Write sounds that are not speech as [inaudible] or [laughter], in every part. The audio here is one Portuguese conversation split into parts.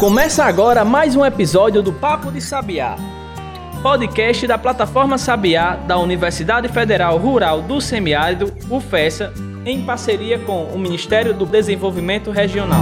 Começa agora mais um episódio do Papo de Sabiá, podcast da plataforma Sabiá da Universidade Federal Rural do Semiárido, UFESA, em parceria com o Ministério do Desenvolvimento Regional.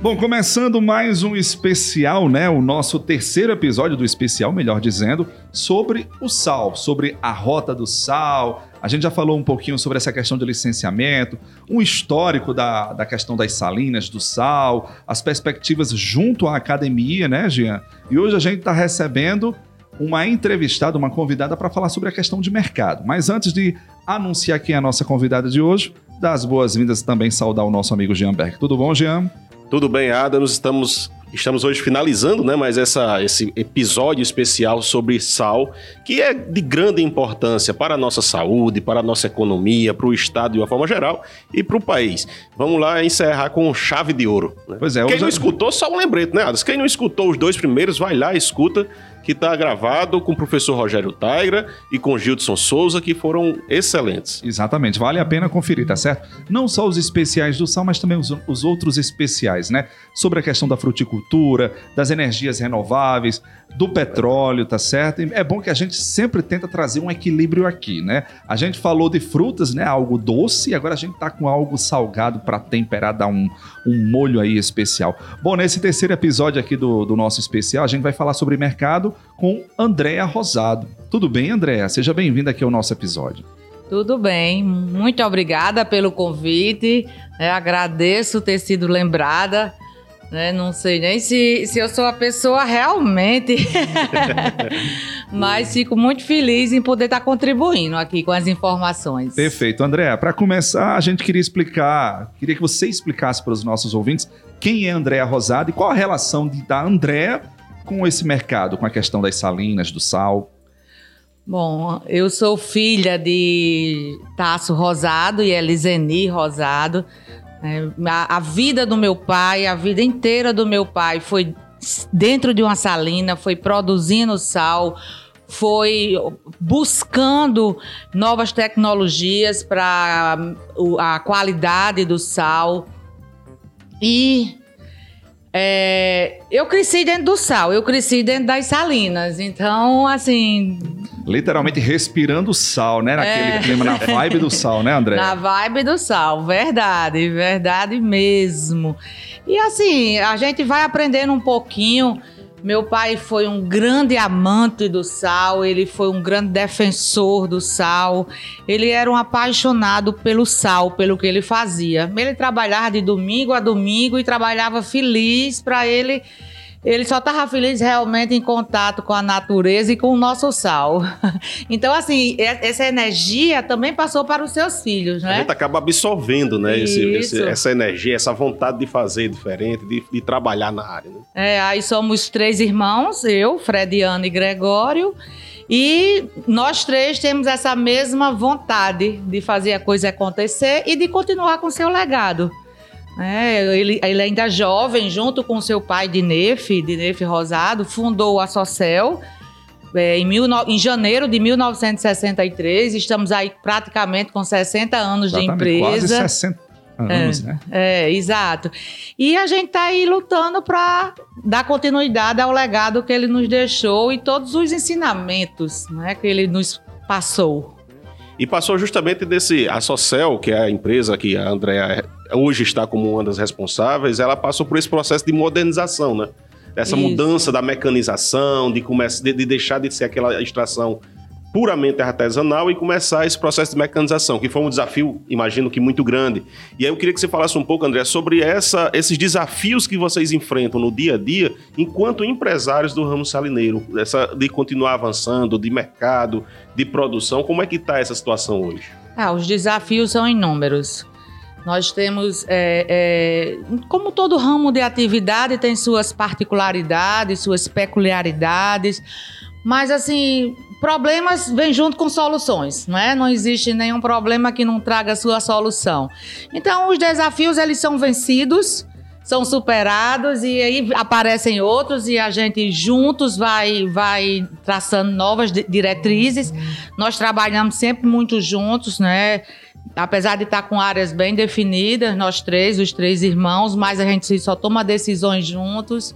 Bom, começando mais um especial, né? O nosso terceiro episódio do especial, melhor dizendo, sobre o sal, sobre a rota do sal. A gente já falou um pouquinho sobre essa questão de licenciamento, um histórico da, da questão das salinas, do sal, as perspectivas junto à academia, né, Jean? E hoje a gente está recebendo uma entrevistada, uma convidada para falar sobre a questão de mercado. Mas antes de anunciar quem é a nossa convidada de hoje, dar as boas-vindas e também saudar o nosso amigo Jean Berg. Tudo bom, Jean? Tudo bem, Adams? Estamos, estamos hoje finalizando, né? Mas essa, esse episódio especial sobre sal, que é de grande importância para a nossa saúde, para a nossa economia, para o Estado de uma forma geral e para o país. Vamos lá encerrar com chave de ouro. Né? Pois é, Quem hoje- não escutou, só um lembrete, né, Adams? Quem não escutou os dois primeiros, vai lá, escuta, que está gravado com o professor Rogério Taigra e com Gildson Souza, que foram excelentes. Exatamente, vale a pena conferir, tá certo? Não só os especiais do sal, mas também os, os outros especiais, né? Sobre a questão da fruticultura, das energias renováveis, do petróleo, tá certo? E é bom que a gente sempre tenta trazer um equilíbrio aqui, né? A gente falou de frutas, né? Algo doce, e agora a gente tá com algo salgado para temperar, dar um, um molho aí especial. Bom, nesse terceiro episódio aqui do, do nosso especial, a gente vai falar sobre mercado com Andréa Rosado. Tudo bem, Andréa? Seja bem-vinda aqui ao nosso episódio. Tudo bem, muito obrigada pelo convite. né, agradeço ter sido lembrada. né, não sei nem se, se eu sou a pessoa realmente, [laughs] mas fico muito feliz em poder estar contribuindo aqui com as informações. Perfeito. André, para começar, a gente queria explicar, queria que você explicasse para os nossos ouvintes quem é Andréa Rosado e qual a relação de, da Andréa com esse mercado, com a questão das salinas, do sal. Bom, eu sou filha de Tasso Rosado e Eliseni Rosado. É, a, a vida do meu pai, a vida inteira do meu pai foi dentro de uma salina, foi produzindo sal, foi buscando novas tecnologias para a qualidade do sal. E é, eu cresci dentro do sal, eu cresci dentro das salinas. Então, assim, Literalmente respirando sal, né? Naquele É. clima, na vibe do sal, né, André? [laughs] Na vibe do sal, verdade, verdade mesmo. E assim, a gente vai aprendendo um pouquinho. Meu pai foi um grande amante do sal, ele foi um grande defensor do sal. Ele era um apaixonado pelo sal, pelo que ele fazia. Ele trabalhava de domingo a domingo e trabalhava feliz para ele. Ele só estava feliz realmente em contato com a natureza e com o nosso sal. [laughs] Então, assim, essa energia também passou para os seus filhos, A né? gente acaba absorvendo, né, esse- esse- essa energia, essa vontade de fazer diferente, de, de trabalhar na área. Né? É, aí somos três irmãos, eu, Frediano e Gregório. E nós três temos essa mesma vontade de fazer a coisa acontecer e de continuar com seu legado. É, ele, ele ainda é jovem, junto com seu pai, Dinef, Dinef Rosado, fundou a Sociel é, em, mil em janeiro de 1963. Estamos aí praticamente com 60 anos de Quase empresa. 60 anos, né? É, exato. E a gente tá aí lutando para dar continuidade ao legado que ele nos deixou e todos os ensinamentos né, que ele nos passou. E passou justamente desse. A Sociel, que é a empresa que a Andrea hoje está como uma das responsáveis, ela passou por esse processo de modernização, né? Dessa Isso. mudança da mecanização, de, começar, de, de deixar de ser aquela extração puramente artesanal e começar esse processo de mecanização, que foi um desafio, imagino que muito grande. E aí eu queria que você falasse um pouco, André, sobre essa, esses desafios que vocês enfrentam no dia a dia enquanto empresários do ramo salineiro, essa, de continuar avançando, de mercado, de produção. Como é que está essa situação hoje? Ah, os desafios são inúmeros. Nós temos, é, é, como todo ramo de atividade, tem suas particularidades, suas peculiaridades, mas assim, problemas vêm junto com soluções, não é? Não existe nenhum problema que não traga sua solução. Então, os desafios eles são vencidos, são superados e aí aparecem outros e a gente juntos vai vai traçando novas di- diretrizes. Nós trabalhamos sempre muito juntos, né? Apesar de estar com áreas bem definidas, nós três, os três irmãos, mas a gente só toma decisões juntos.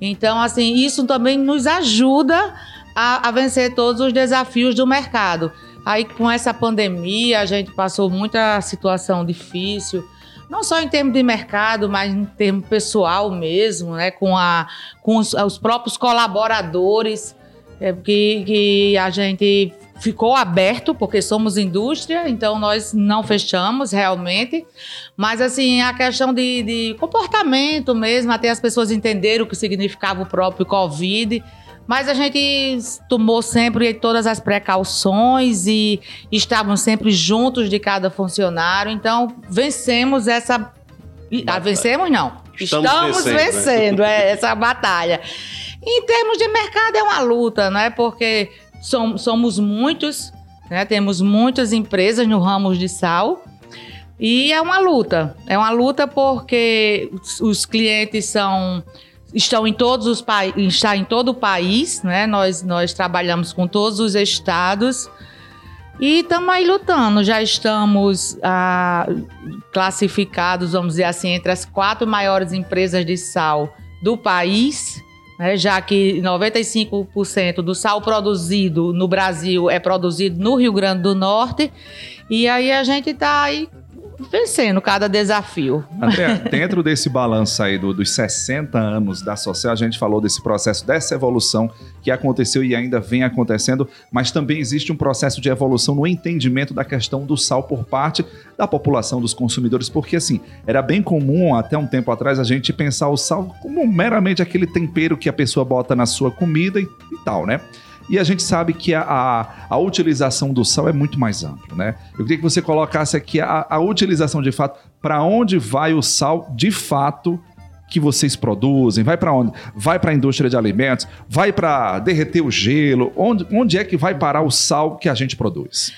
Então, assim, isso também nos ajuda a, a vencer todos os desafios do mercado. Aí, com essa pandemia, a gente passou muita situação difícil não só em termos de mercado, mas em termos pessoal mesmo, né? com, a, com os, os próprios colaboradores, é, que, que a gente ficou aberto, porque somos indústria, então nós não fechamos realmente. Mas, assim, a questão de, de comportamento mesmo, até as pessoas entenderam o que significava o próprio Covid. Mas a gente tomou sempre todas as precauções e estávamos sempre juntos de cada funcionário. Então, vencemos essa. Ah, vencemos não. Estamos, Estamos vencendo, vencendo né? essa batalha. Em termos de mercado, é uma luta, né? Porque somos muitos, né? temos muitas empresas no ramo de sal. E é uma luta. É uma luta porque os clientes são estão em todos os está em todo o país, né? Nós nós trabalhamos com todos os estados e estamos aí lutando. Já estamos ah, classificados, vamos dizer assim, entre as quatro maiores empresas de sal do país. Né, já que 95% do sal produzido no Brasil é produzido no Rio Grande do Norte, e aí a gente está aí vencendo cada desafio. André, dentro desse balanço aí do, dos 60 anos da Social, a gente falou desse processo, dessa evolução que aconteceu e ainda vem acontecendo, mas também existe um processo de evolução no entendimento da questão do sal por parte da população, dos consumidores, porque assim, era bem comum até um tempo atrás a gente pensar o sal como meramente aquele tempero que a pessoa bota na sua comida e, e tal, né? E a gente sabe que a, a, a, utilização do sal é muito mais ampla, né? Eu queria que você colocasse aqui a, a utilização de fato, para onde vai o sal de fato que vocês produzem? Vai para onde? Vai para a indústria de alimentos? Vai para derreter o gelo? Onde, onde é que vai parar o sal que a gente produz?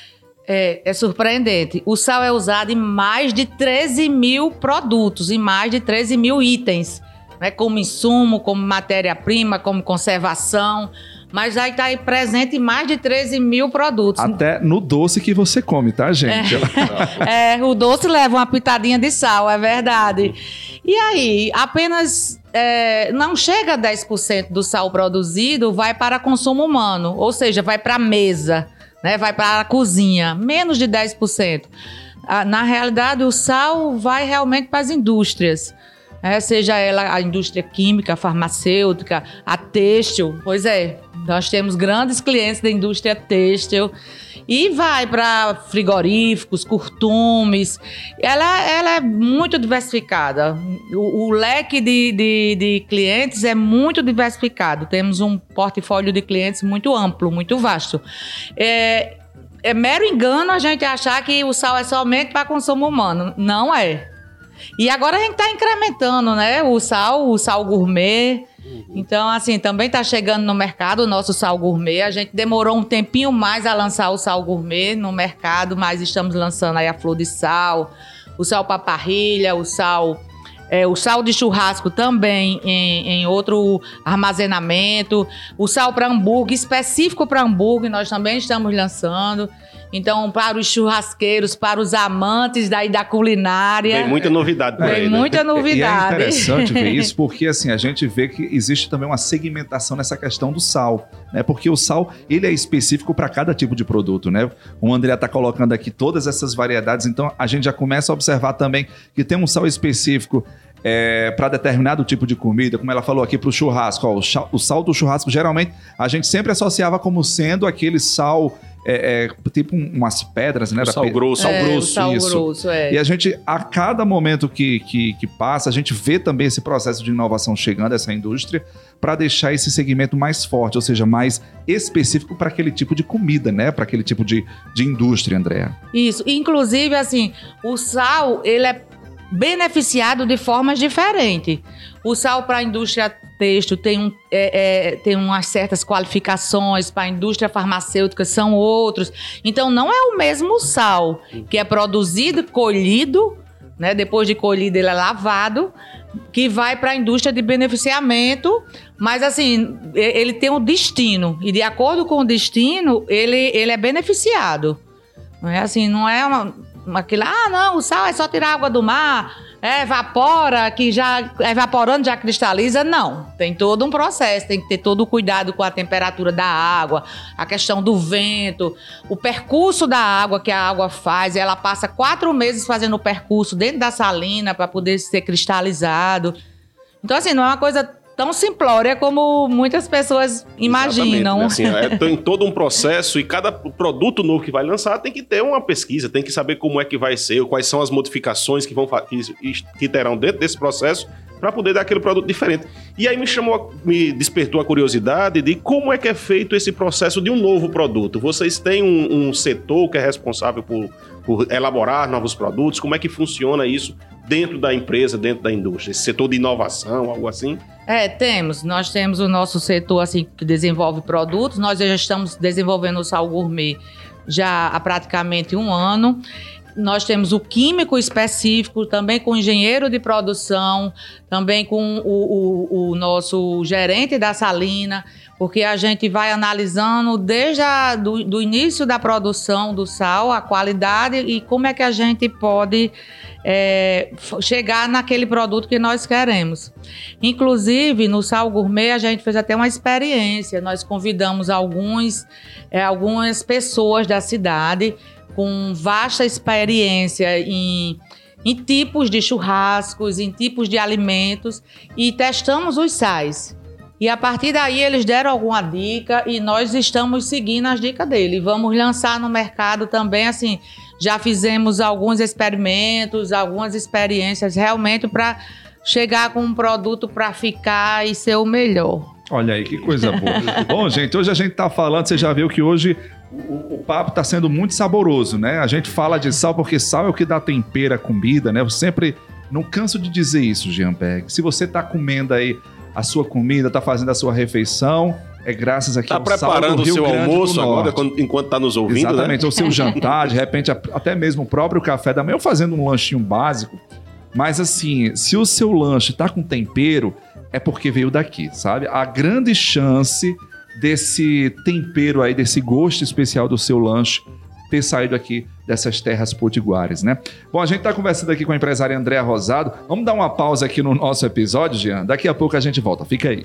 É, é, surpreendente. O sal é usado em mais de 13 mil produtos, em mais de 13 mil itens, né? como insumo, como matéria-prima, como conservação mas já está aí presente em mais de 13 mil produtos. Até no doce que você come, tá, gente? É, [laughs] é o doce leva uma pitadinha de sal, é verdade. E aí, apenas é, não chega a 10% do sal produzido vai para consumo humano, ou seja, vai para a mesa, né? vai para a cozinha, menos de 10%. Ah, na realidade, o sal vai realmente para as indústrias é, seja ela a indústria química, farmacêutica, a têxtil. Pois é, nós temos grandes clientes da indústria têxtil e vai para frigoríficos, curtumes. Ela, ela é muito diversificada. O, o leque de, de, de, clientes é muito diversificado. Temos um portfólio de clientes muito amplo, muito vasto. É, é mero engano a gente achar que o sal é somente para consumo humano. Não é. E agora a gente está incrementando, né? O sal, o sal gourmet. Então, assim, também está chegando no mercado o nosso sal gourmet. A gente demorou um tempinho mais a lançar o sal gourmet no mercado, mas estamos lançando aí a flor de sal, o sal para parrilha, o sal é, o sal de churrasco também em, em outro armazenamento, o sal para hambúrguer, específico para hambúrguer, nós também estamos lançando. Então, para os churrasqueiros, para os amantes daí da culinária. Tem muita novidade por Tem muita novidade. [laughs] E é interessante ver isso, [laughs] porque assim, a gente vê que existe também uma segmentação nessa questão do sal, né? Porque o sal, ele é específico para cada tipo de produto, né? O André está colocando aqui todas essas variedades, então a gente já começa a observar também que tem um sal específico é, para determinado tipo de comida, como ela falou aqui para o churrasco. Ó, o, sal do churrasco, geralmente, a gente sempre associava como sendo aquele sal é, é, tipo umas pedras, né? O sal grosso. Sal é, grosso, sal isso. grosso, é. E a gente, a cada momento que, que, que, passa, a gente vê também esse processo de inovação chegando, essa indústria, para deixar esse segmento mais forte, ou seja, mais específico para aquele tipo de comida, né? Para aquele tipo de, de indústria, Andréa. Isso. Inclusive, assim, o sal, ele é beneficiado de formas diferentes. O sal para a indústria tem, um, é, é, tem umas certas qualificações, para a indústria farmacêutica são outros. Então, não é o mesmo sal que é produzido, colhido, né, depois de colhido ele é lavado, que vai para a indústria de beneficiamento, mas assim, ele tem um destino, e de acordo com o destino, ele, ele é beneficiado. Não é assim, não é uma aquilo, ah, não, o sal é só tirar água do mar, é, evapora, que já evaporando já cristaliza. Não, tem todo um processo, tem que ter todo o cuidado com a temperatura da água, a questão do vento, o percurso da água que a água faz. Ela passa quatro meses fazendo o percurso dentro da salina para poder ser cristalizado. Então, assim, não é uma coisa tão simplória como muitas pessoas imaginam. Né? Assim, é, [laughs] tem todo um processo e cada produto novo que vai lançar tem que ter uma pesquisa, tem que saber como é que vai ser, quais são as modificações que vão que, que terão dentro desse processo para poder dar aquele produto diferente. E aí me chamou, me despertou a curiosidade de como é que é feito esse processo de um novo produto. Vocês têm um, um setor que é responsável por, por elaborar novos produtos? Como é que funciona isso dentro da empresa, dentro da indústria? Esse setor de inovação, algo assim? É, temos. Nós temos o nosso setor assim que desenvolve produtos. Nós já estamos desenvolvendo o sal gourmet já há praticamente um ano. Nós temos o químico específico, também com o engenheiro de produção, também com o, o, o nosso gerente da salina, porque a gente vai analisando desde do, do início da produção do sal, a qualidade e como é que a gente pode é, chegar naquele produto que nós queremos. Inclusive, no Sal Gourmet, a gente fez até uma experiência. Nós convidamos alguns, é, algumas pessoas da cidade com vasta experiência em, em tipos de churrascos, em tipos de alimentos e testamos os sais. E a partir daí eles deram alguma dica e nós estamos seguindo as dicas dele. Vamos lançar no mercado também assim já fizemos alguns experimentos, algumas experiências realmente para chegar com um produto para ficar e ser o melhor. Olha aí, que coisa boa. [laughs] Bom, gente, hoje a gente está falando, você já viu que hoje o, o papo está sendo muito saboroso, né? A gente fala de sal porque sal é o que dá tempero à comida, né? Eu sempre não canso de dizer isso, Jean Berg. Se você está comendo aí a sua comida, está fazendo a sua refeição, é graças aqui tá ao preparando o seu Grande almoço agora, enquanto está nos ouvindo, né? Exatamente, né? ou seu jantar, de repente até mesmo o próprio café da manhã, ou fazendo um lanchinho básico. Mas assim, se o seu lanche está com tempero, é porque veio daqui, sabe? A grande chance desse tempero aí, desse gosto especial do seu lanche ter saído aqui dessas terras potiguares, né? Bom, a gente está conversando aqui com a empresária Andréa Rosado. Vamos dar uma pausa aqui no nosso episódio, Jean? Daqui a pouco a gente volta. Fica aí.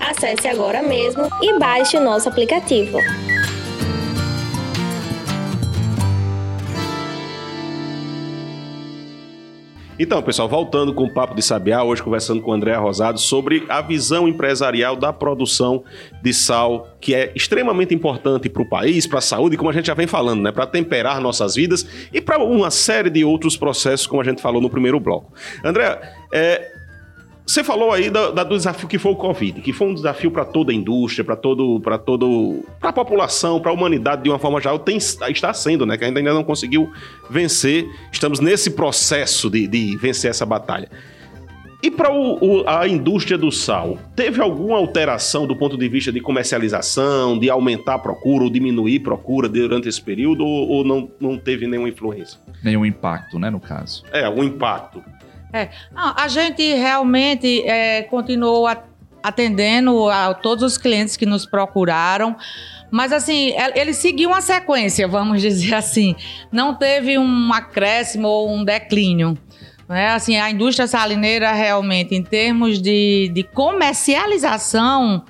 Acesse agora mesmo e baixe o nosso aplicativo. Então, pessoal, voltando com o Papo de Sabiá, hoje conversando com o André Rosado sobre a visão empresarial da produção de sal, que é extremamente importante para o país, para a saúde, como a gente já vem falando, né? Para temperar nossas vidas e para uma série de outros processos, como a gente falou no primeiro bloco. André, é, você falou aí do, do, desafio que foi o Covid, que foi um desafio para toda a indústria, para todo, para todo, para a população, para a humanidade de uma forma geral, tem, está sendo, né? Que ainda ainda não conseguiu vencer. Estamos nesse processo de, de vencer essa batalha. E para a indústria do sal, teve alguma alteração do ponto de vista de comercialização, de aumentar a procura ou diminuir a procura durante esse período, ou, ou não, não teve nenhuma influência? Nenhum impacto, né, no caso? É, um impacto. É, não, a gente realmente é, continuou atendendo a todos os clientes que nos procuraram. Mas assim, é, ele seguiu uma sequência, vamos [laughs] dizer assim. Não teve um acréscimo ou um declínio. Né? Assim, a indústria salineira realmente, em termos de, de comercialização,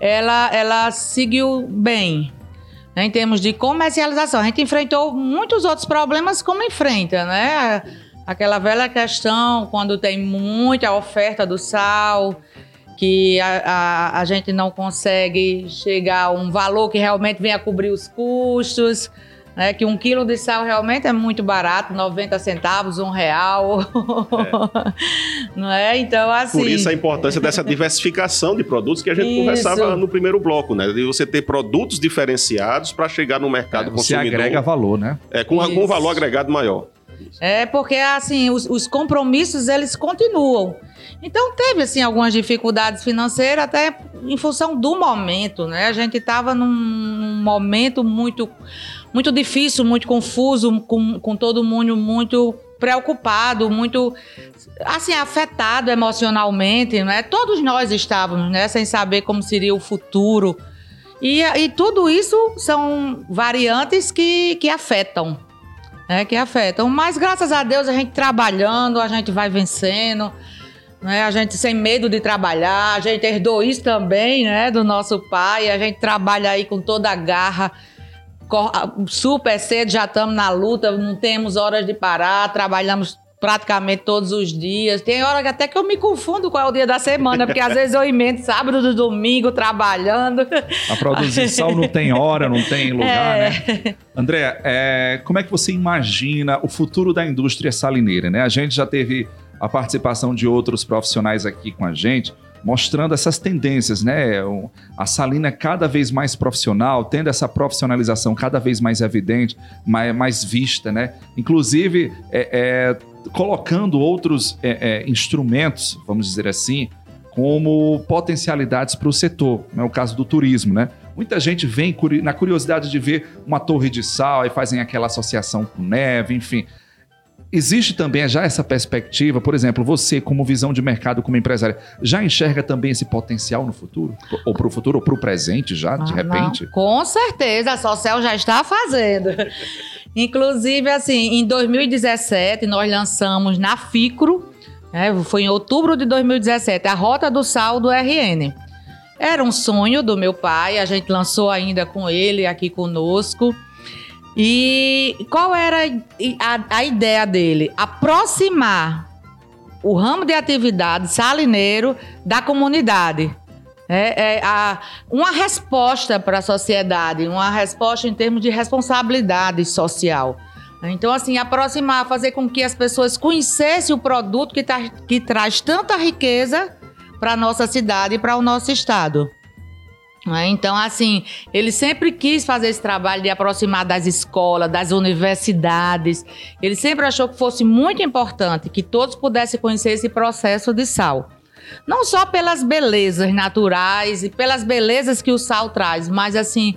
ela, ela seguiu bem. Né? Em termos de comercialização, a gente enfrentou muitos outros problemas como enfrenta, né? Aquela velha questão, quando tem muita oferta do sal, que a, a, a, gente não consegue chegar a um valor que realmente venha cobrir os custos. né, que um quilo de sal realmente é muito barato, 90 centavos, um real. É. [laughs] Não é? Então, assim. Por isso a importância dessa [laughs] diversificação de produtos que a gente isso. conversava no primeiro bloco, né? De você ter produtos diferenciados para chegar no mercado é, você consumidor. Você agrega valor, né? É, com, com um valor agregado maior. É porque assim os, os, compromissos eles continuam. Então teve assim algumas dificuldades financeiras até em função do momento, né? A gente estava num, num, momento muito muito difícil, muito confuso, com, com todo mundo muito preocupado, muito assim afetado emocionalmente, né? Todos nós estávamos, né? Sem saber como seria o futuro. E, e tudo isso são variantes que, que afetam, né, que afetam. Mas graças a Deus a gente trabalhando, a gente vai vencendo, né, a gente sem medo de trabalhar, a gente herdou isso também, né, do nosso pai, a gente trabalha aí com toda a garra, super cedo já estamos na luta, não temos horas de parar, trabalhamos praticamente todos os dias. Tem hora que até que eu me confundo qual é o dia da semana, porque às vezes eu emendo sábado, domingo, trabalhando. [laughs] A produzir sal não tem hora, não tem lugar, é. né? André, é, como é que você imagina o futuro da indústria salineira, né? A gente já teve a participação de outros profissionais aqui com a gente, mostrando essas tendências, né? A Salina é cada vez mais profissional, tendo essa profissionalização cada vez mais evidente, mais, mais vista, né? Inclusive, é, é colocando outros é, é, instrumentos, vamos dizer assim, como potencialidades para o setor, né? o caso do turismo, né? Muita gente vem na curiosidade de ver uma torre de sal e fazem aquela associação com neve, enfim. Existe também já essa perspectiva, por exemplo, você, como visão de mercado, como empresária, já enxerga também esse potencial no futuro? Ou para o futuro, ou para o presente já, de ah, repente? Não. Com certeza, a Social já está fazendo. [laughs] Inclusive, assim, em 2017, nós lançamos na FICRO, né, foi em outubro de 2017, a Rota do Sal do RN. Era um sonho do meu pai, a gente lançou ainda com ele aqui conosco. E qual era a, a ideia dele? Aproximar o ramo de atividade salineiro da comunidade. É, é a, uma resposta para a sociedade, uma resposta em termos de responsabilidade social. Então, assim, aproximar, fazer com que as pessoas conhecessem o produto que, tá, que traz tanta riqueza para a nossa cidade e para o nosso estado. Né? Então, assim, ele sempre quis fazer esse trabalho de aproximar das escolas, das universidades. Ele sempre achou que fosse muito importante que todos pudessem conhecer esse processo de sal. Não só pelas belezas naturais e pelas belezas que o sal traz, mas assim,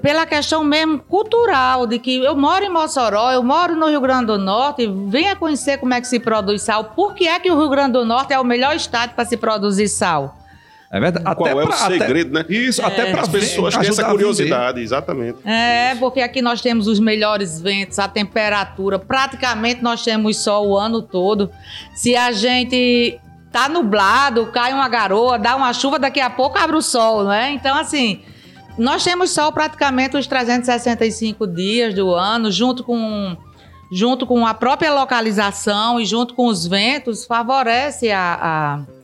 pela questão mesmo cultural, de que eu moro em Mossoró, eu moro no Rio Grande do Norte, venha conhecer como é que se produz sal. Por que é que o Rio Grande do Norte é o melhor estado para se produzir sal? É verdade. Qual até é pra, o segredo, até, né? Isso, é. até para as pessoas terem essa curiosidade, exatamente. É, porque aqui nós temos os melhores ventos, a temperatura, praticamente nós temos sol o ano todo. Se a gente tá nublado, cai uma garoa, dá uma chuva, daqui a pouco abre o sol, né? Então, assim, nós temos sol praticamente os 365 dias do ano, junto com junto com a própria localização e junto com os ventos, favorece a, a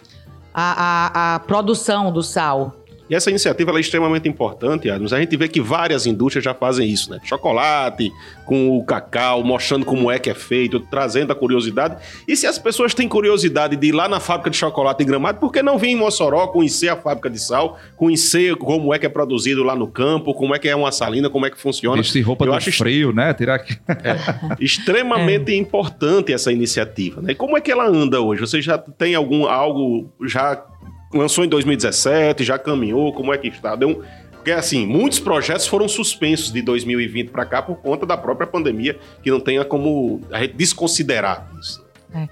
a, a, a produção do sal. E essa iniciativa é extremamente importante, Adams. A gente vê que várias indústrias já fazem isso, né? Chocolate, com o cacau, mostrando como é que é feito, trazendo a curiosidade. E se as pessoas têm curiosidade de ir lá na fábrica de chocolate em Gramado, por que não vir em Mossoró conhecer a fábrica de sal, conhecer como é que é produzido lá no campo, como é que é uma salina, como é que funciona? Vestir roupa Eu acho frio, né? Tirar aqui. É, extremamente é. importante essa iniciativa. Né? E como é que ela anda hoje? Você já tem algum algo já lançou em 2017, já caminhou, como é que está? Deu um... Porque, assim, muitos projetos foram suspensos de 2020 para cá por conta da própria pandemia, que não tenha como a gente desconsiderar isso. É.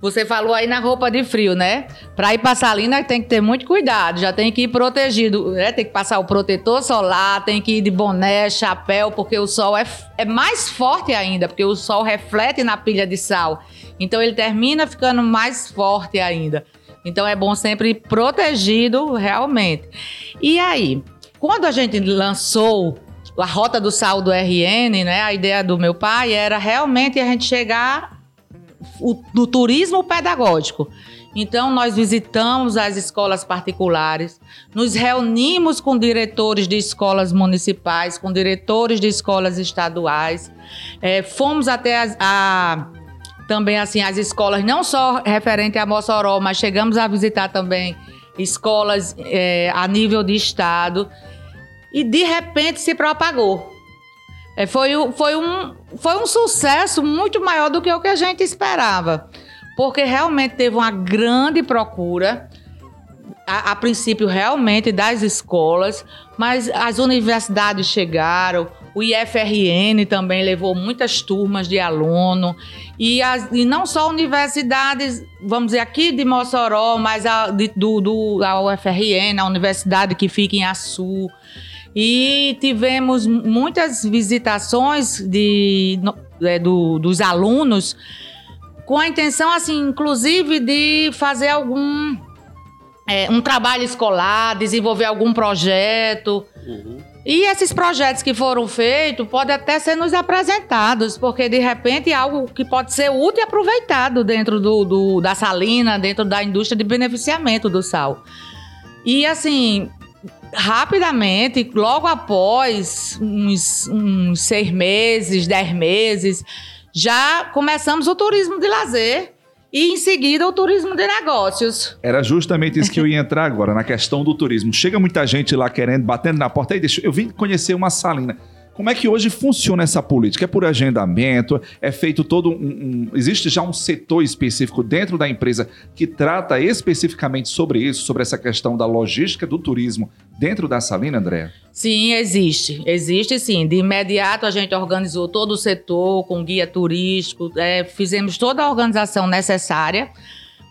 Você falou aí na roupa de frio, né? Para ir para Salina tem que ter muito cuidado, já tem que ir protegido, né? Tem que passar o protetor solar, tem que ir de boné, chapéu, porque o sol é, é mais forte ainda, porque o sol reflete na pilha de sal. Então ele termina ficando mais forte ainda. Então é bom sempre protegido realmente. E aí, quando a gente lançou a Rota do Sal do RN, né, a ideia do meu pai era realmente a gente chegar no turismo pedagógico. Então, nós visitamos as escolas particulares, nos reunimos com diretores de escolas municipais, com diretores de escolas estaduais, é, fomos até as, a, também assim as escolas, não só referente a Mossoró, mas chegamos a visitar também escolas é, a nível de estado e de repente se propagou. É, foi, foi, um, foi um sucesso muito maior do que o que a gente esperava, porque realmente teve uma grande procura, a, a princípio realmente das escolas, mas as universidades chegaram, o IFRN também levou muitas turmas de aluno. E, as, e não só universidades, vamos dizer, aqui de Mossoró, mas a, de, do, do, a UFRN, a universidade que fica em Açu. E tivemos muitas visitações de, é, do, dos alunos com a intenção, assim, inclusive, de fazer algum é, um trabalho escolar, desenvolver algum projeto. Uhum. E esses projetos que foram feitos podem até ser nos apresentados, porque de repente é algo que pode ser útil e aproveitado dentro do, do, da salina, dentro da indústria de beneficiamento do sal. E assim, rapidamente, logo após uns, uns seis meses, dez meses, já começamos o turismo de lazer e em seguida o turismo de negócios. Era justamente isso que eu ia [laughs] entrar agora, na questão do turismo. Chega muita gente lá querendo, batendo na porta, aí deixa, eu vim conhecer uma salina. Como é que hoje funciona essa política? É por agendamento? É feito todo um, um, Existe já um setor específico dentro da empresa que trata especificamente sobre isso, sobre essa questão da logística do turismo dentro da Salina, André? Sim, existe. Existe sim. De imediato a gente organizou todo o setor com guia turístico, é, fizemos toda a organização necessária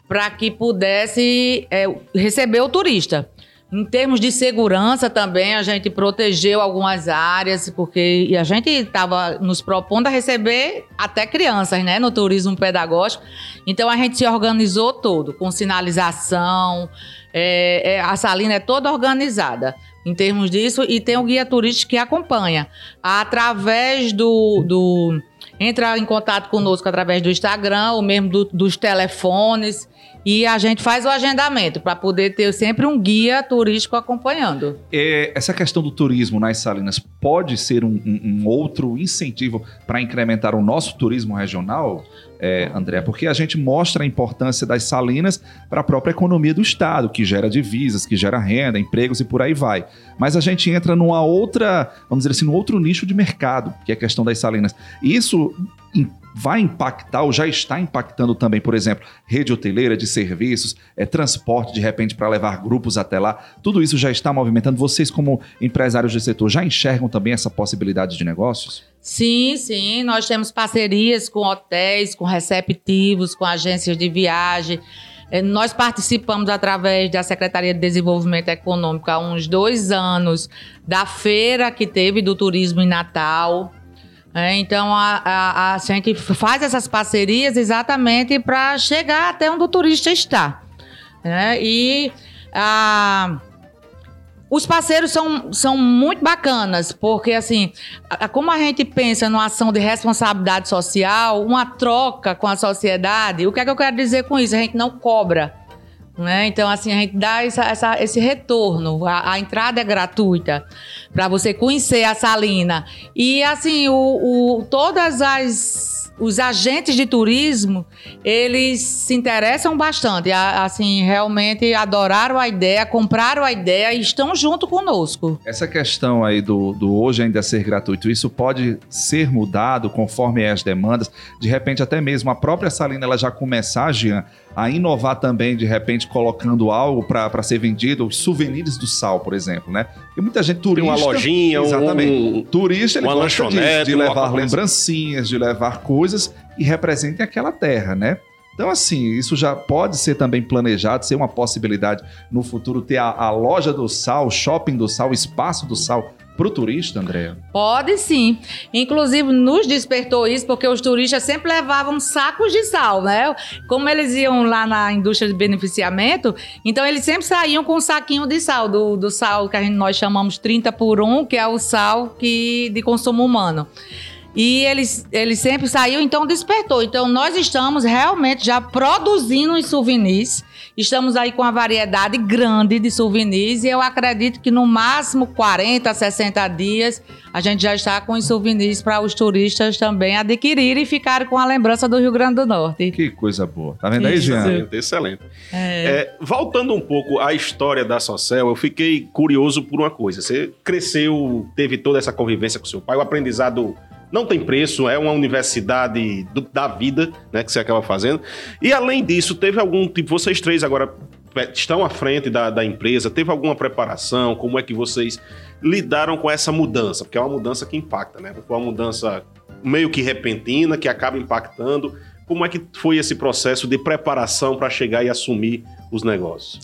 para que pudesse é, receber o turista. Em termos de segurança também, a gente protegeu algumas áreas, porque a gente estava nos propondo a receber até crianças, né, no turismo pedagógico. Então a gente se organizou todo, com sinalização, é, é, a salina é toda organizada em termos disso, e tem o guia turístico que acompanha. Através do, do entra em contato conosco através do Instagram, ou mesmo do, dos telefones e a gente faz o agendamento para poder ter sempre um guia turístico acompanhando. É, essa questão do turismo nas Salinas pode ser um, um, um outro incentivo para incrementar o nosso turismo regional, é, André? Porque a gente mostra a importância das Salinas para a própria economia do Estado, que gera divisas, que gera renda, empregos e por aí vai. Mas a gente entra numa outra, vamos dizer assim, num outro nicho de mercado, que é a questão das Salinas. Isso vai impactar ou já está impactando também, por exemplo, rede hoteleira de serviços, é, transporte de repente para levar grupos até lá. Tudo isso já está movimentando. Vocês, como empresários do setor, já enxergam também essa possibilidade de negócios? Sim, sim. Nós temos parcerias com hotéis, com receptivos, com agências de viagem. É, nós participamos através da Secretaria de Desenvolvimento Econômico há uns dois anos da feira que teve do turismo em Natal. É, então a, a, a, gente faz essas parcerias exatamente para chegar até onde o turista está. Né? E a, os parceiros são, são muito bacanas, porque assim, como a gente pensa numa ação de responsabilidade social, uma troca com a sociedade, o que é que eu quero dizer com isso? A gente não cobra. Né? Então, assim, a gente dá essa, essa, esse retorno. A, a, entrada é gratuita para você conhecer a Salina. E, assim, o, o, todas as os agentes de turismo, eles se interessam bastante, assim, realmente adoraram a ideia, compraram a ideia e estão junto conosco. Essa questão aí do, do hoje ainda ser gratuito, isso pode ser mudado conforme as demandas, de repente até mesmo a própria Salina ela já começar, Jean, a inovar também, de repente, colocando algo para ser vendido, os souvenirs do sal, por exemplo, né? E muita gente turista... Tem uma lojinha, exatamente. Um, turista, ele uma gosta lanchonete, de, de levar lembrancinhas, de levar coisas e representem aquela terra, né? Então, assim, isso já pode ser também planejado, ser uma possibilidade no futuro ter a, a loja do sal, o shopping do sal, o espaço do sal para o turista, Andréa? Pode sim. Inclusive, nos despertou isso porque os turistas sempre levavam sacos de sal, né? Como eles iam lá na indústria de beneficiamento, então eles sempre saíam com um saquinho de sal, do, do sal que a gente, nós chamamos 30 por 1, que é o sal que, de consumo humano. E ele, ele sempre saiu, então despertou. Então nós estamos realmente já produzindo os souvenirs. Estamos aí com uma variedade grande de souvenirs e eu acredito que no máximo 40, 60 dias a gente já está com os souvenirs para os turistas também adquirirem e ficarem com a lembrança do Rio Grande do Norte. Que coisa boa. Tá vendo aí, Isso. Jean? Excelente, excelente. É, voltando um pouco à história da Sociel, eu fiquei curioso por uma coisa. Você cresceu, teve toda essa convivência com seu pai, o aprendizado não tem preço, é uma universidade do- da vida, né, que você acaba fazendo. E além disso, teve algum tipo, vocês três agora pe- estão à frente da, da empresa, teve alguma preparação? Como é que vocês lidaram com essa mudança? Porque é uma mudança que impacta, né? Foi uma mudança meio que repentina, que acaba impactando. Como é que foi esse processo de preparação para chegar e assumir os negócios?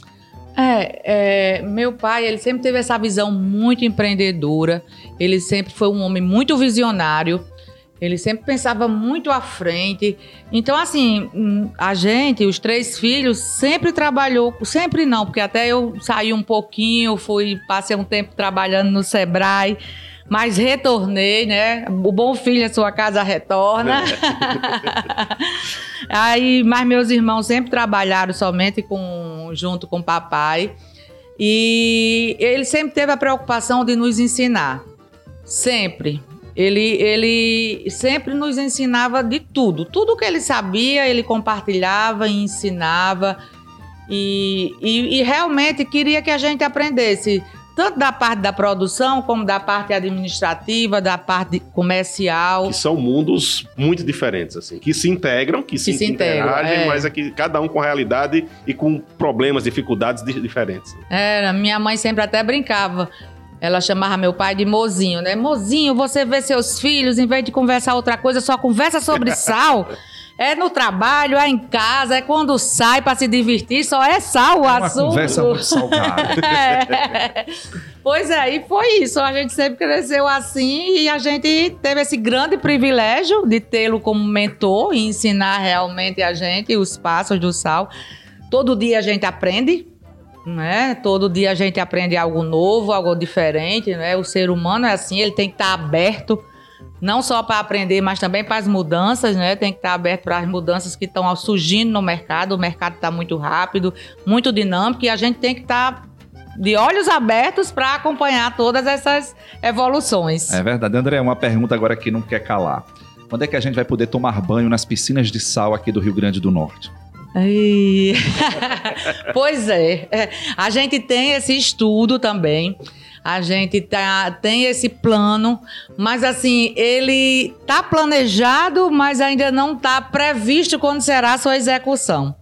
É, é, meu pai, ele sempre teve essa visão muito empreendedora. Ele sempre foi um homem muito visionário. Ele sempre pensava muito à frente. Então, assim, hum, a gente, os três filhos, sempre trabalhou. Sempre não, porque até eu saí um pouquinho, fui, passei um tempo trabalhando no Sebrae, mas retornei, né? O bom filho, a sua casa retorna. [laughs] Aí, mas meus irmãos sempre trabalharam somente com, junto com o papai. E ele sempre teve a preocupação de nos ensinar. Sempre. Ele, ele sempre nos ensinava de tudo. Tudo que ele sabia, ele compartilhava e ensinava. E, e, e realmente queria que a gente aprendesse tanto da parte da produção, como da parte administrativa, da parte comercial. Que são mundos muito diferentes, assim, que se integram, que, se, se integram, interagem, é. mas é que cada um com realidade e com problemas, dificuldades di- diferentes. Era, minha mãe sempre até brincava. Ela chamava meu pai de mozinho, né? Mozinho, você vê seus filhos, em vez de conversar outra coisa, só conversa sobre [laughs] sal. É no trabalho, é em casa, é quando sai para se divertir, só é sal o É uma assunto. conversa muito salgada. [laughs] É. Pois é, e foi isso. A gente sempre cresceu assim e a gente teve esse grande privilégio de tê-lo como mentor e ensinar realmente a gente os passos do sal. Todo dia a gente aprende, né? Todo dia a gente aprende algo novo, algo diferente, né? O ser humano é assim, ele tem que estar aberto não só para aprender, mas também para as mudanças, né? Tem que estar aberto para as mudanças que estão surgindo no mercado. O mercado está muito rápido, muito dinâmico e a gente tem que estar de olhos abertos para acompanhar todas essas evoluções. É verdade. André, uma pergunta agora que não quer calar. Quando é que a gente vai poder tomar banho nas piscinas de sal aqui do Rio Grande do Norte? [laughs] Pois é. É, A gente tem esse estudo também. A gente tá, tem esse plano, mas assim, ele está planejado, mas ainda não está previsto quando será a sua execução.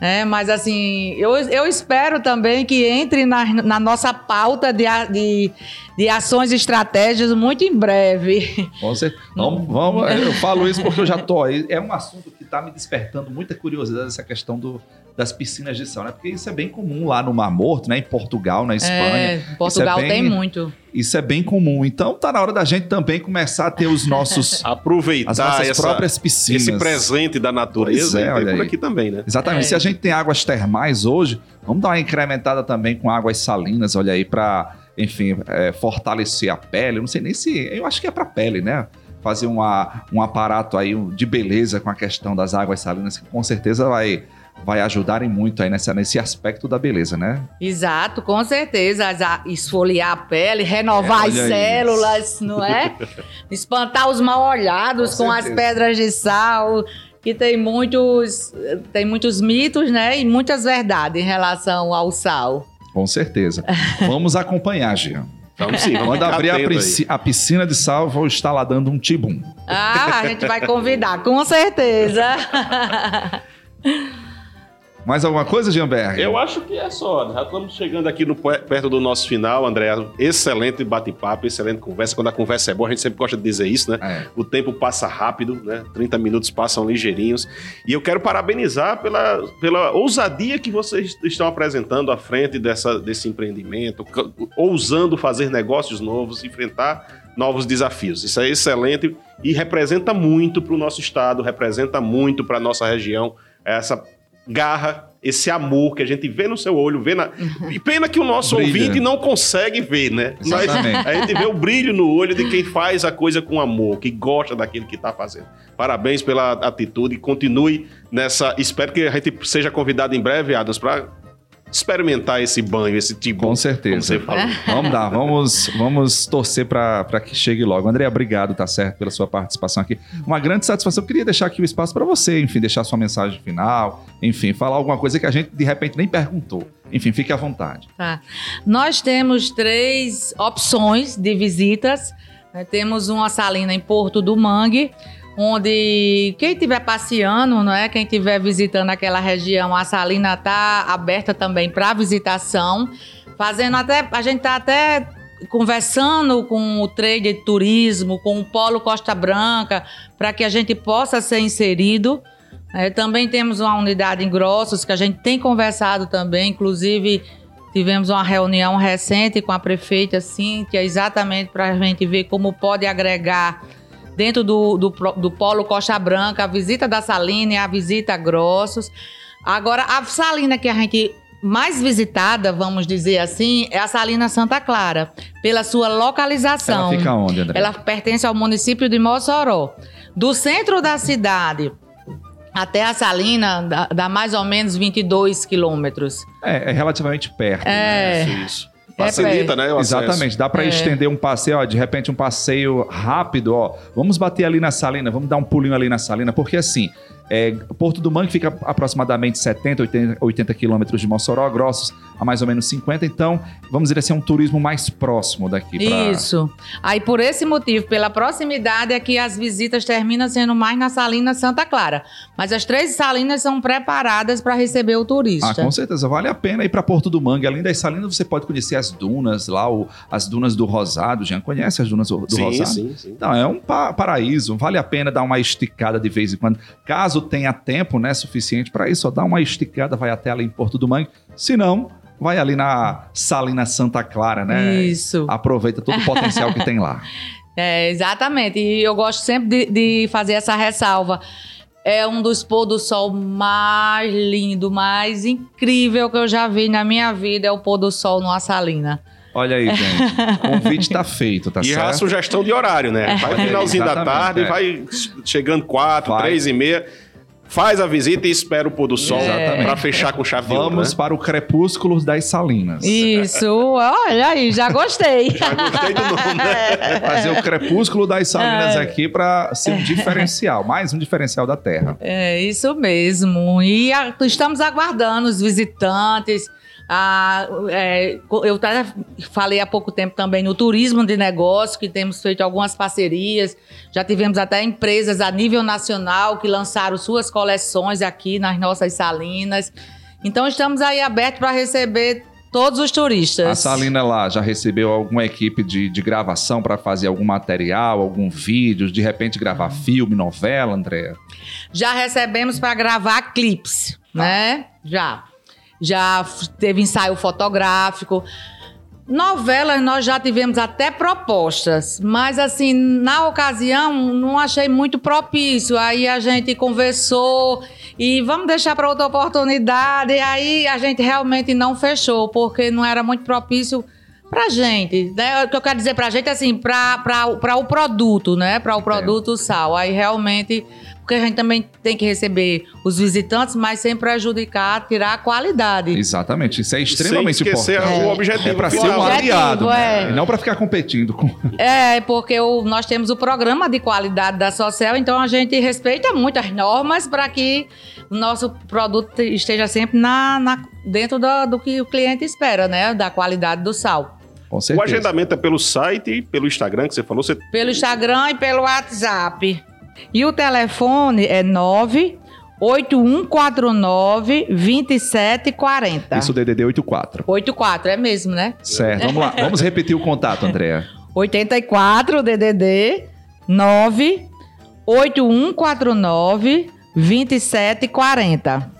É, mas assim, eu, eu espero também que entre na, na nossa pauta de, a- de, de ações e estratégias muito em breve. Você, vamos, vamos, eu falo isso porque eu já tô aí. É um assunto que está me despertando muita curiosidade, essa questão do, das piscinas de sal, né? Porque isso é bem comum lá no Mar Morto, né? Em Portugal, na Espanha. É, Portugal é bem- tem muito. Isso é bem comum. Então tá na hora da gente também começar a ter os nossos. [laughs] Aproveitar as nossas essa- próprias piscinas. esse presente da natureza Pois é, e olha tem por aí. aqui também, né? Exatamente. É. Se a gente tem águas termais hoje, vamos dar uma incrementada também com águas salinas, olha aí, para, enfim, é, fortalecer a pele. Eu não sei nem se. Eu acho que é para pele, né? Fazer uma, um aparato aí de beleza com a questão das águas salinas, que com certeza vai, vai ajudarem muito aí nessa, nesse aspecto da beleza, né? Exato, com certeza. Esfoliar a pele, renovar É, as células, não é? [laughs] Espantar os mal-olhados Com com, as pedras de sal, que tem muitos, tem muitos mitos, né? E muitas verdades em relação ao sal. Com certeza. [laughs] Vamos acompanhar, Gia. Vamos sim, vamos Quando abrir a, pisci- a piscina de sal, vou estar lá dando um tibum. Ah, a gente vai convidar, com certeza. [laughs] Mais alguma coisa, Gianberg? Eu acho que é só. Já estamos chegando aqui no, perto do nosso final, André. Excelente bate-papo, excelente conversa. Quando a conversa é boa, a gente sempre gosta de dizer isso, né? É. O tempo passa rápido, né? 30 minutos passam ligeirinhos. E eu quero parabenizar pela, pela ousadia que vocês estão apresentando à frente dessa, desse empreendimento, ousando fazer negócios novos, enfrentar novos desafios. Isso é excelente e representa muito para o nosso estado, representa muito para a nossa região essa garra, esse amor que a gente vê no seu olho, vê na. E pena que o nosso Brilha. ouvinte não consegue ver, né? Mas Exatamente. a gente vê o brilho no olho de quem faz a coisa com amor, que gosta daquilo que está fazendo. Parabéns pela atitude, continue nessa. Espero que a gente seja convidado em breve, Adams, para experimentar esse banho, esse tipo. Com certeza. Como você falou. [laughs] Vamos lá, vamos, vamos torcer para que chegue logo. André, obrigado, tá certo, pela sua participação aqui. Uma grande satisfação. Eu queria deixar aqui o espaço para você, enfim, deixar sua mensagem final, enfim, falar alguma coisa que a gente de repente nem perguntou. Enfim, fique à vontade. Tá. Nós temos três opções de visitas. Temos uma salina em Porto do Mangue, onde quem estiver passeando, não é? Quem estiver visitando aquela região, a salina está aberta também para visitação. Fazendo até. A gente está até conversando com o trade de turismo, com o Polo Costa Branca, para que a gente possa ser inserido. É, também temos uma unidade em Grossos que a gente tem conversado também, inclusive tivemos uma reunião recente com a prefeita, assim, que é exatamente para a gente ver como pode agregar dentro do, do, do Polo Costa Branca a visita da Salina e a visita a Grossos. Agora, a Salina que a gente mais visitada, vamos dizer assim, é a Salina Santa Clara, pela sua localização. Ela fica onde, André? Ela pertence ao município de Mossoró. Do centro da cidade até a Salina dá, dá mais ou menos 22 quilômetros. É, é relativamente perto. né? É. Isso, isso. É Facilita, né? Exatamente, dá para É. estender um passeio, ó, de repente um passeio rápido, ó. Vamos bater ali na Salina, vamos dar um pulinho ali na Salina, porque assim, é, Porto do Mangue fica aproximadamente 70, 80, 80 quilômetros de Mossoró, Grossos a mais ou menos 50, então vamos dizer assim, é um turismo mais próximo daqui. pra- Isso. Aí, por esse motivo, pela proximidade, é que as visitas terminam sendo mais na Salina Santa Clara. Mas as três salinas são preparadas para receber o turista. Ah, com certeza, vale a pena ir para Porto do Mangue. Além das salinas, você pode conhecer as dunas lá, o- as dunas do Rosado. Já conhece as dunas do, Sim, Rosado? sim, sim. Não, é um pa- paraíso. Vale a pena dar uma esticada de vez em quando. Caso tenha tempo né, suficiente para isso, só dá uma esticada, vai até ali em Porto do Mangue. Se não, vai ali na Salina Santa Clara, né? Isso. Aproveita todo o potencial que tem lá. [laughs] É, exatamente. E eu gosto sempre de, de fazer essa ressalva. É um dos pôr do sol mais lindo, mais incrível que eu já vi na minha vida, é o pôr do sol numa salina. Olha aí, gente. O convite tá feito, tá e certo? a sugestão de horário, né? Vai no finalzinho da tarde, é. vai chegando quatro, Vai. três e meia, faz a visita e espera o pôr do sol Exatamente. para fechar com chave de ouro, Vamos né? para o Crepúsculo das Salinas. Isso, olha aí, já gostei. [laughs] Já gostei do nome, né? Fazer o Crepúsculo das Salinas É. aqui para ser um [laughs] diferencial, mais um diferencial da Terra. É isso mesmo. E a- estamos aguardando os visitantes. Ah, é, eu até falei há pouco tempo também no turismo de negócio, que temos feito algumas parcerias. Já tivemos até empresas a nível nacional que lançaram suas coleções aqui nas nossas salinas. Então estamos aí abertos para receber todos os turistas. A Salina lá já recebeu alguma equipe de, de gravação para fazer algum material, algum vídeo, de repente gravar filme, novela, André? Já recebemos para gravar clipes, né? Já. Já teve ensaio fotográfico. Novelas nós já tivemos até propostas, mas assim, na ocasião não achei muito propício. Aí a gente conversou e vamos deixar para outra oportunidade. E aí a gente realmente não fechou, porque não era muito propício pra gente. Né? O que eu quero dizer pra gente é assim, pra o produto, né? Pra o produto sal. Aí realmente. Porque a gente também tem que receber os visitantes, mas sem prejudicar, tirar a qualidade. Exatamente, isso é extremamente Sem esquecer importante. o objetivo É para ser um né? aliado, né? é. E não para ficar competindo com. É, porque o- nós temos o programa de qualidade da Social, então a gente respeita muito as normas para que o nosso produto esteja sempre na, na- dentro do, do que o cliente espera, né? Da qualidade do sal. Com O agendamento é pelo site, pelo Instagram que você falou. Você Pelo Instagram e pelo WhatsApp. E o telefone é 98149 2740. Isso DDD 84. 84, é mesmo, né? Certo, vamos lá. [laughs] Vamos repetir o contato, Andréa. 84 DDD 9 8149 2740.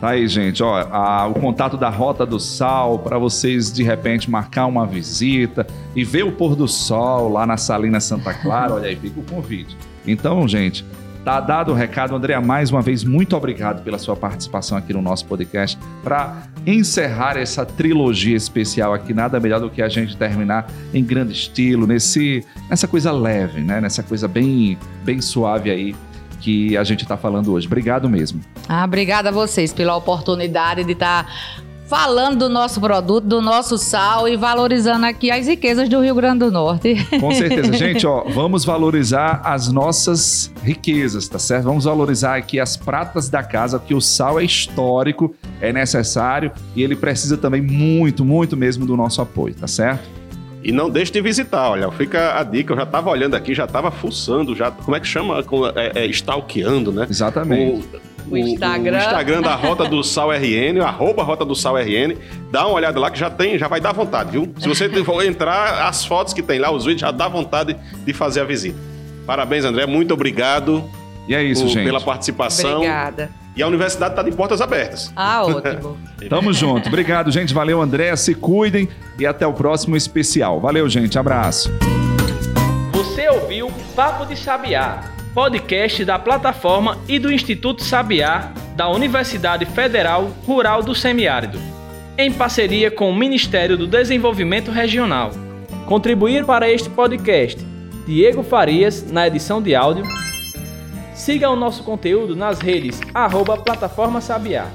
Tá aí, gente, ó, a- o contato da Rota do Sal para vocês de repente marcar uma visita e ver o pôr do sol lá na Salina Santa Clara, olha aí, fica o convite. Então, gente, Tá dado o recado, Andréa, mais uma vez, muito obrigado pela sua participação aqui no nosso podcast. Para encerrar essa trilogia especial aqui, nada melhor do que a gente terminar em grande estilo, nesse, nessa coisa leve, né? Nessa coisa bem, bem suave aí que a gente está falando hoje. Obrigado mesmo. Ah, obrigada a vocês pela oportunidade de estar tá falando do nosso produto, do nosso sal e valorizando aqui as riquezas do Rio Grande do Norte. Com certeza. [laughs] Gente, ó, vamos valorizar as nossas riquezas, tá certo? Vamos valorizar aqui as pratas da casa, porque o sal é histórico, é necessário e ele precisa também muito, muito mesmo do nosso apoio, tá certo? E não deixe de visitar, olha, fica a dica, eu já estava olhando aqui, já estava fuçando, já, como é que chama? É, é, stalkeando, né? Exatamente. O, o Instagram. O Instagram da Rota do Sal RN, arroba Rota do Sal RN. Dá uma olhada lá que já tem, já vai dar vontade, viu? Se você [laughs] for entrar, as fotos que tem lá, os vídeos, já dá vontade de fazer a visita. Parabéns, André. Muito obrigado. E é isso, por, gente. Pela participação. Obrigada. E a universidade está de portas abertas. Ah, [laughs] ótimo. Tamo junto. Obrigado, gente. Valeu, André. Se cuidem e até o próximo especial. Valeu, gente. Abraço. Você ouviu Papo de Sabiá podcast da plataforma e do Instituto Sabiá da Universidade Federal Rural do Semiárido, em parceria com o Ministério do Desenvolvimento Regional. Contribuir para este podcast Diego Farias na edição de áudio. Siga o nosso conteúdo nas redes arroba Plataforma Sabiá.